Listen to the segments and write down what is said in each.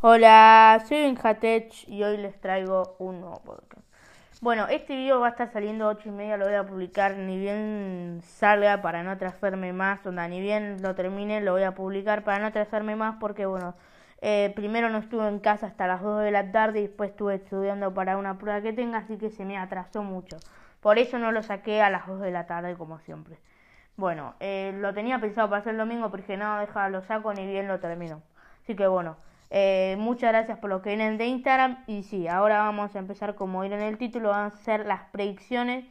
Hola, soy Benjatech y hoy les traigo un nuevo podcast. Bueno, este video va a estar saliendo 8 y media, lo voy a publicar ni bien salga para no atrasarme más, onda, ni bien lo termine, lo voy a publicar para no atrasarme más porque bueno, eh, primero no estuve en casa hasta las 2 de la tarde y después estuve estudiando para una prueba que tenga, así que se me atrasó mucho. Por eso no lo saqué a las 2 de la tarde como siempre. Bueno, eh, lo tenía pensado para hacer el domingo, pero dije, no, deja, lo saco ni bien lo termino. Así que bueno. Eh, muchas gracias por lo que vienen de Instagram. Y sí, ahora vamos a empezar, como ir en el título, vamos a hacer las predicciones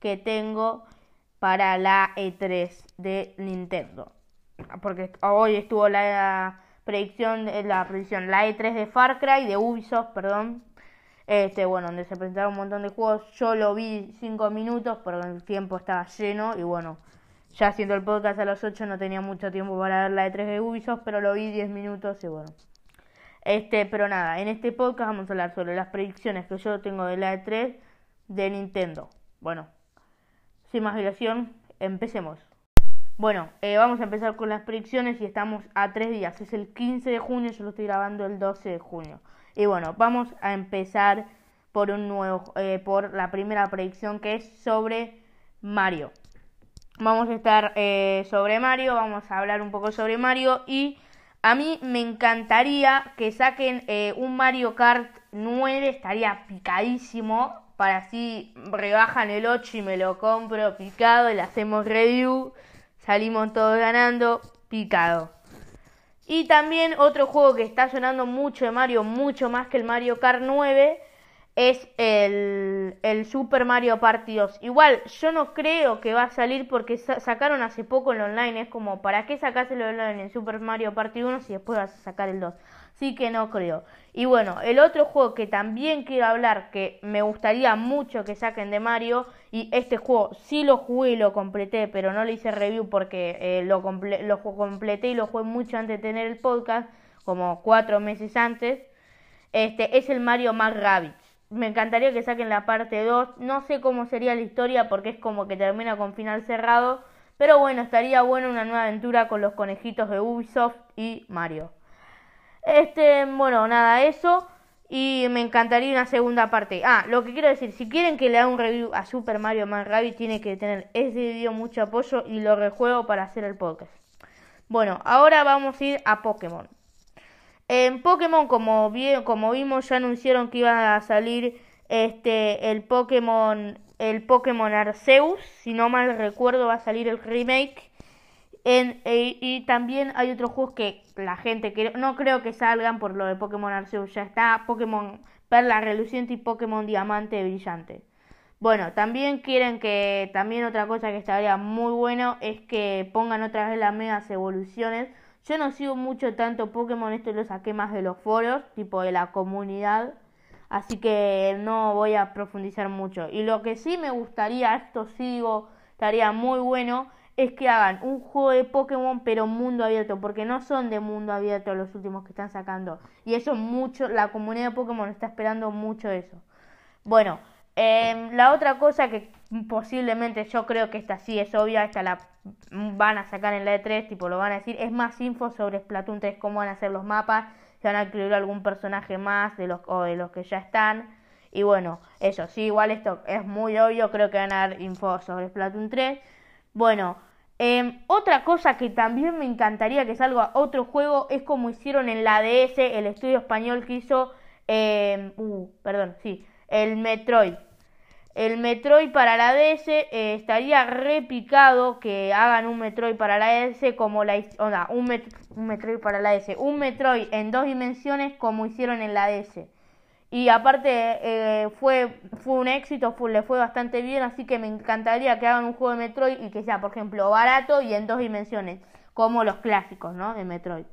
que tengo para la E3 de Nintendo. Porque hoy estuvo la predicción, la predicción, la E3 de Far Cry, de Ubisoft, perdón. Este, bueno, donde se presentaron un montón de juegos. Yo lo vi 5 minutos porque el tiempo estaba lleno y bueno, ya haciendo el podcast a las 8 no tenía mucho tiempo para ver la E3 de Ubisoft, pero lo vi 10 minutos y bueno. Este, pero nada, en este podcast vamos a hablar sobre las predicciones que yo tengo de la E3 de Nintendo. Bueno, sin más dilación, empecemos. Bueno, eh, vamos a empezar con las predicciones y estamos a tres días. Es el 15 de junio, yo lo estoy grabando el 12 de junio. Y bueno, vamos a empezar por un nuevo, eh, por la primera predicción que es sobre Mario. Vamos a estar eh, sobre Mario, vamos a hablar un poco sobre Mario y a mí me encantaría que saquen eh, un Mario Kart 9, estaría picadísimo. Para así rebajan el 8 y me lo compro picado le hacemos review. Salimos todos ganando, picado. Y también otro juego que está sonando mucho de Mario, mucho más que el Mario Kart 9, es el, el, Super Mario Party 2. Igual, yo no creo que va a salir porque sacaron hace poco el online. Es como, ¿para qué sacas el online en Super Mario Party 1 si después vas a sacar el 2? Sí que no creo. Y bueno, el otro juego que también quiero hablar, que me gustaría mucho que saquen de Mario, y este juego sí lo jugué y lo completé, pero no le hice review porque eh, lo, lo completé y lo jugué mucho antes de tener el podcast, como cuatro meses antes. Este es el Mario más me encantaría que saquen la parte 2. No sé cómo sería la historia porque es como que termina con final cerrado. Pero bueno, estaría bueno una nueva aventura con los conejitos de Ubisoft y Mario. Este, bueno, nada, eso. Y me encantaría una segunda parte. Ah, lo que quiero decir, si quieren que le haga un review a Super Mario Man Rabbit, tiene que tener ese video mucho apoyo y lo rejuego para hacer el podcast. Bueno, ahora vamos a ir a Pokémon. En Pokémon, como, como vimos, ya anunciaron que iba a salir este el Pokémon el Pokémon Arceus, si no mal recuerdo va a salir el remake. E, y también hay otros juegos que la gente que no creo que salgan por lo de Pokémon Arceus, ya está Pokémon Perla Reluciente y Pokémon Diamante Brillante. Bueno, también quieren que también otra cosa que estaría muy bueno es que pongan otra vez las megas evoluciones yo no sigo mucho tanto Pokémon, esto lo saqué más de los foros, tipo de la comunidad. Así que no voy a profundizar mucho. Y lo que sí me gustaría, esto sigo, estaría muy bueno, es que hagan un juego de Pokémon pero mundo abierto, porque no son de mundo abierto los últimos que están sacando. Y eso mucho, la comunidad de Pokémon está esperando mucho eso. Bueno, eh, la otra cosa que posiblemente yo creo que esta sí es obvia, esta la van a sacar en la E3, tipo lo van a decir, es más info sobre Splatoon 3, cómo van a hacer los mapas, si van a incluir algún personaje más de los, o de los que ya están. Y bueno, eso, sí, igual esto es muy obvio, creo que van a dar info sobre Splatoon 3. Bueno, em, otra cosa que también me encantaría que salga otro juego es como hicieron en la DS, el estudio español que hizo, eh, uh, perdón, sí, el Metroid el Metroid para la DS eh, estaría repicado que hagan un Metroid para la DS como la un, un, Metroid para la DS, un Metroid en dos dimensiones como hicieron en la DS. Y aparte eh, fue, fue un éxito, fue, le fue bastante bien, así que me encantaría que hagan un juego de Metroid y que sea, por ejemplo, barato y en dos dimensiones, como los clásicos, ¿no? De Metroid.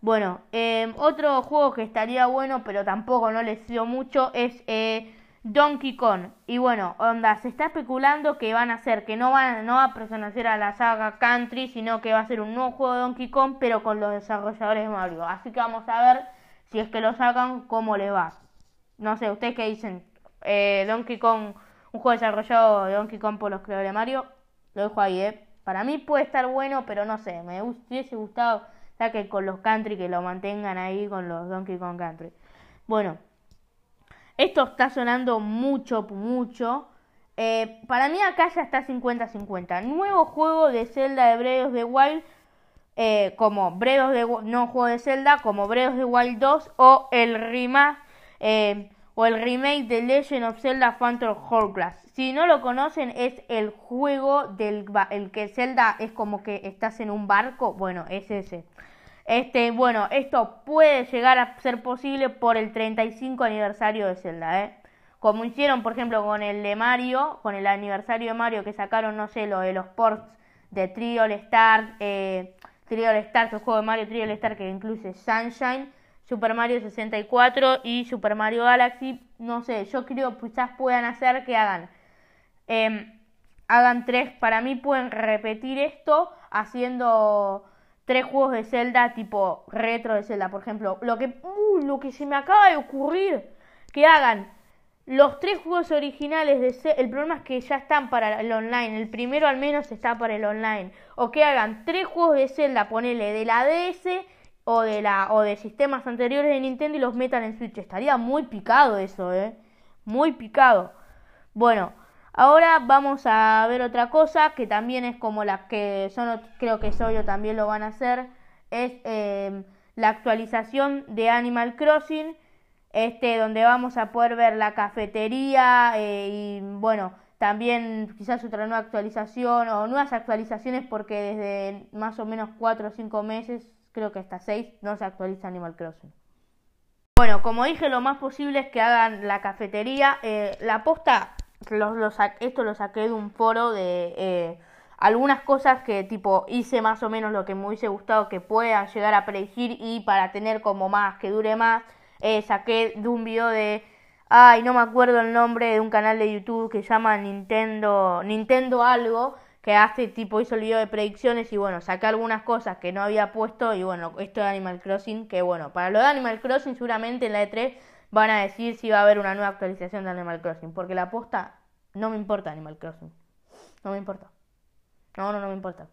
Bueno, eh, otro juego que estaría bueno, pero tampoco no les dio mucho, es Donkey Kong. Y bueno, onda, se está especulando que van a hacer, que no, van, no va a pertenecer a la saga Country, sino que va a ser un nuevo juego de Donkey Kong, pero con los desarrolladores de Mario. Así que vamos a ver si es que lo sacan, cómo le va. No sé, ¿ustedes qué dicen? Eh, Donkey Kong, un juego desarrollado de Donkey Kong por los creadores de Mario. Lo dejo ahí, ¿eh? Para mí puede estar bueno, pero no sé, me hubiese gustado que con los country que lo mantengan ahí con los Donkey Kong Country. Bueno, esto está sonando mucho, mucho. Eh, para mí acá ya está 50-50. Nuevo juego de Zelda de Breath of Wild. Eh, como Breath of the no juego de Zelda, como Breath of the Wild 2 o el remake, eh, o el remake de Legend of Zelda Phantom Hourglass. Si no lo conocen, es el juego del el que Zelda es como que estás en un barco. Bueno, es ese. Este, bueno, esto puede llegar a ser posible por el 35 aniversario de Zelda, ¿eh? Como hicieron, por ejemplo, con el de Mario, con el aniversario de Mario que sacaron, no sé, lo de los ports de Trial Star, eh, Trial Star, el juego de Mario Trial Star que incluye Sunshine, Super Mario 64 y Super Mario Galaxy. No sé, yo creo que quizás puedan hacer que hagan, eh, hagan tres. Para mí pueden repetir esto haciendo tres juegos de Zelda tipo retro de Zelda, por ejemplo. Lo que, uh, lo que se me acaba de ocurrir, que hagan los tres juegos originales de Zelda, el problema es que ya están para el online, el primero al menos está para el online. O que hagan tres juegos de Zelda, ponele de la DS o de la o de sistemas anteriores de Nintendo y los metan en Switch. Estaría muy picado eso, eh. Muy picado. Bueno, Ahora vamos a ver otra cosa que también es como la que son, creo que Soyo también lo van a hacer, es em, la actualización de Animal Crossing, este donde vamos a poder ver la cafetería eh, y bueno, también quizás otra nueva actualización o nuevas actualizaciones porque desde más o menos 4 o 5 meses, creo que hasta 6, no se actualiza Animal Crossing. Bueno, como dije, lo más posible es que hagan la cafetería. Eh, la posta esto lo saqué de un foro de eh, algunas cosas que tipo hice más o menos lo que me hubiese gustado que puedan llegar a predecir y para tener como más, que dure más, eh, saqué de un video de, ay, no me acuerdo el nombre de un canal de YouTube que llama Nintendo, Nintendo algo, que hace tipo hizo el video de predicciones y bueno, saqué algunas cosas que no había puesto y bueno, esto de Animal Crossing, que bueno, para lo de Animal Crossing seguramente en la E3 van a decir si va a haber una nueva actualización de Animal Crossing, porque la posta no me importa Animal Crossing. No me importa. No, no, no me importa.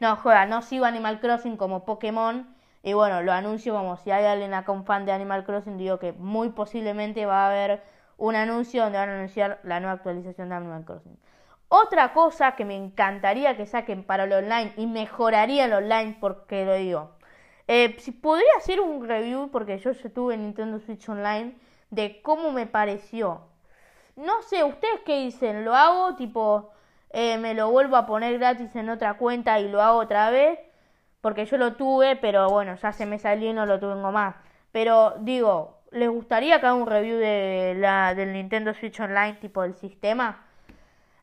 No, juega, no sigo Animal Crossing como Pokémon. Y bueno, lo anuncio como si hay alguien acá un fan de Animal Crossing, digo que muy posiblemente va a haber un anuncio donde van a anunciar la nueva actualización de Animal Crossing. Otra cosa que me encantaría que saquen para el online y mejoraría el online, porque lo digo, eh, si podría hacer un review, porque yo ya tuve Nintendo Switch Online, de cómo me pareció. No sé, ¿ustedes qué dicen? ¿Lo hago tipo, eh, me lo vuelvo a poner gratis en otra cuenta y lo hago otra vez? Porque yo lo tuve, pero bueno, ya se me salió y no lo tengo más. Pero digo, ¿les gustaría que haga un review de la, del Nintendo Switch Online, tipo del sistema?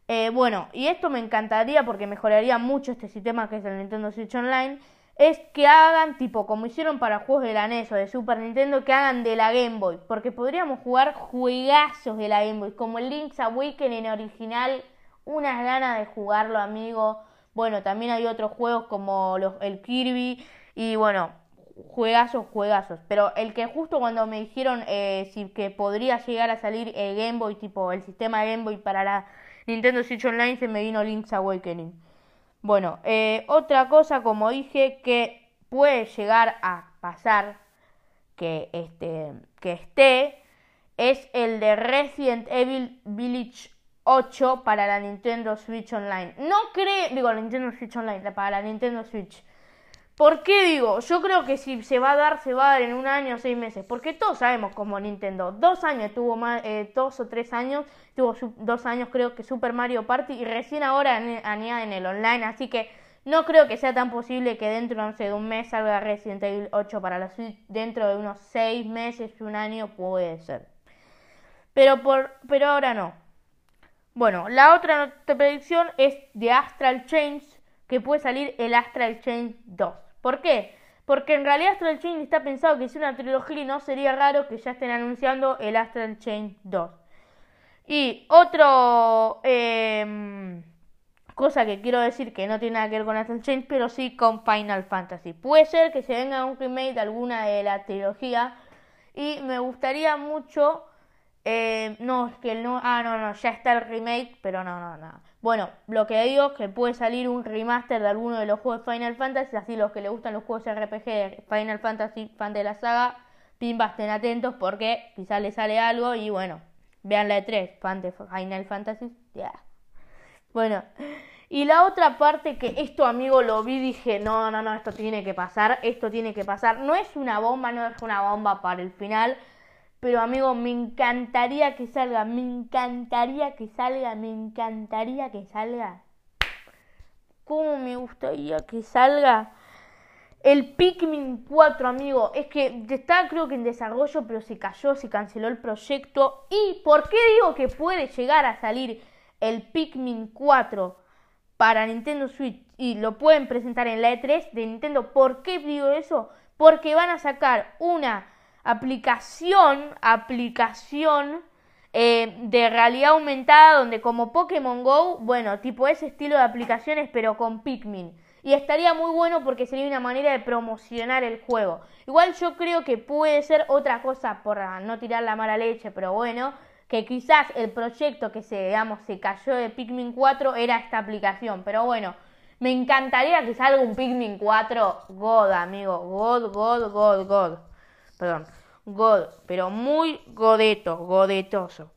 Eh, bueno, y esto me encantaría porque mejoraría mucho este sistema que es el Nintendo Switch Online es que hagan tipo como hicieron para juegos de la NES o de Super Nintendo, que hagan de la Game Boy, porque podríamos jugar juegazos de la Game Boy, como el Link's Awakening original, unas ganas de jugarlo, amigo. Bueno, también hay otros juegos como los, el Kirby y bueno, juegazos, juegazos. Pero el que justo cuando me dijeron eh, si que podría llegar a salir el Game Boy, tipo el sistema Game Boy para la Nintendo Switch Online, se me vino Link's Awakening. Bueno, eh, otra cosa, como dije, que puede llegar a pasar que, este, que esté, es el de Resident Evil Village 8 para la Nintendo Switch Online. No creo, digo, la Nintendo Switch Online, para la Nintendo Switch. ¿Por qué digo? Yo creo que si se va a dar, se va a dar en un año o seis meses. Porque todos sabemos como Nintendo. Dos años tuvo más, eh, dos o tres años. Tuvo dos años creo que Super Mario Party. Y recién ahora añaden el online. Así que no creo que sea tan posible que dentro de un mes salga Resident Evil 8 para la Switch. Dentro de unos seis meses, un año puede ser. Pero, por, pero ahora no. Bueno, la otra predicción es de Astral Chains que puede salir el Astral Chain 2. ¿Por qué? Porque en realidad Astral Chain está pensado que es una trilogía y no sería raro que ya estén anunciando el Astral Chain 2. Y otro em, cosa que quiero decir que no tiene nada que ver con Astral Chain, pero sí con Final Fantasy. Puede ser que se venga un remake de alguna de la trilogía y me gustaría mucho... Eh, no, es que no, ah, no, no, ya está el remake, pero no, no, no. Bueno, lo que digo es que puede salir un remaster de alguno de los juegos de Final Fantasy, así los que le gustan los juegos RPG de Final Fantasy, fan de la saga, pimba, estén atentos porque quizás les sale algo y bueno, vean la de 3, fan de Final Fantasy, ya. Bueno, y la otra parte que esto amigo lo vi, dije, no, no, no, esto tiene que pasar, esto tiene que pasar, no es una bomba, no es una bomba para el final, pero amigo, me encantaría que salga, me encantaría que salga, me encantaría que salga. ¿Cómo me gustaría que salga? El Pikmin 4, amigo, es que está creo que en desarrollo, pero se cayó, se canceló el proyecto. ¿Y por qué digo que puede llegar a salir el Pikmin 4 para Nintendo Switch y lo pueden presentar en la E3 de Nintendo? ¿Por qué digo eso? Porque van a sacar una aplicación, aplicación eh, de realidad aumentada donde como Pokémon Go, bueno, tipo ese estilo de aplicaciones pero con Pikmin. Y estaría muy bueno porque sería una manera de promocionar el juego. Igual yo creo que puede ser otra cosa por no tirar la mala leche, pero bueno, que quizás el proyecto que se, se cayó de Pikmin 4 era esta aplicación. Pero bueno, me encantaría que salga un Pikmin 4 God, amigo. God, God, God, God perdón, God, pero muy godeto, godetoso.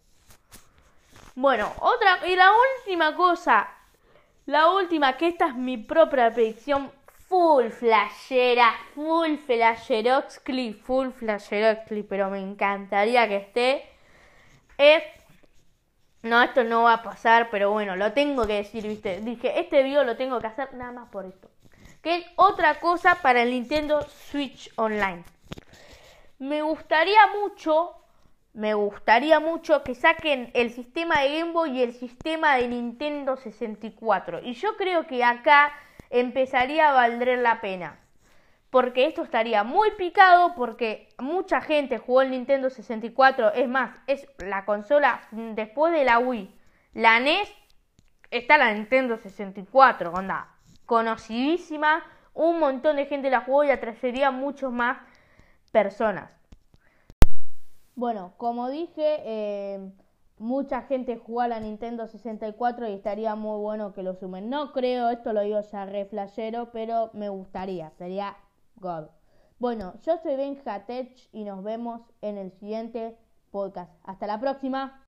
Bueno, otra, y la última cosa, la última, que esta es mi propia predicción, full flashera, full flasheroxcli, full flasheroxcli, pero me encantaría que esté, es, no, esto no va a pasar, pero bueno, lo tengo que decir, viste, dije, este video lo tengo que hacer nada más por esto, que es otra cosa para el Nintendo Switch Online me gustaría mucho, me gustaría mucho que saquen el sistema de Game Boy y el sistema de Nintendo 64. Y yo creo que acá empezaría a valer la pena. Porque esto estaría muy picado porque mucha gente jugó el Nintendo 64. Es más, es la consola después de la Wii. La NES está la Nintendo 64, onda. Conocidísima. Un montón de gente la jugó y atraería muchos más personas. Bueno, como dije, eh, mucha gente juega a la Nintendo 64 y estaría muy bueno que lo sumen. No creo, esto lo digo ya re flashero, pero me gustaría, sería God. Bueno, yo soy Benja Tech y nos vemos en el siguiente podcast. Hasta la próxima.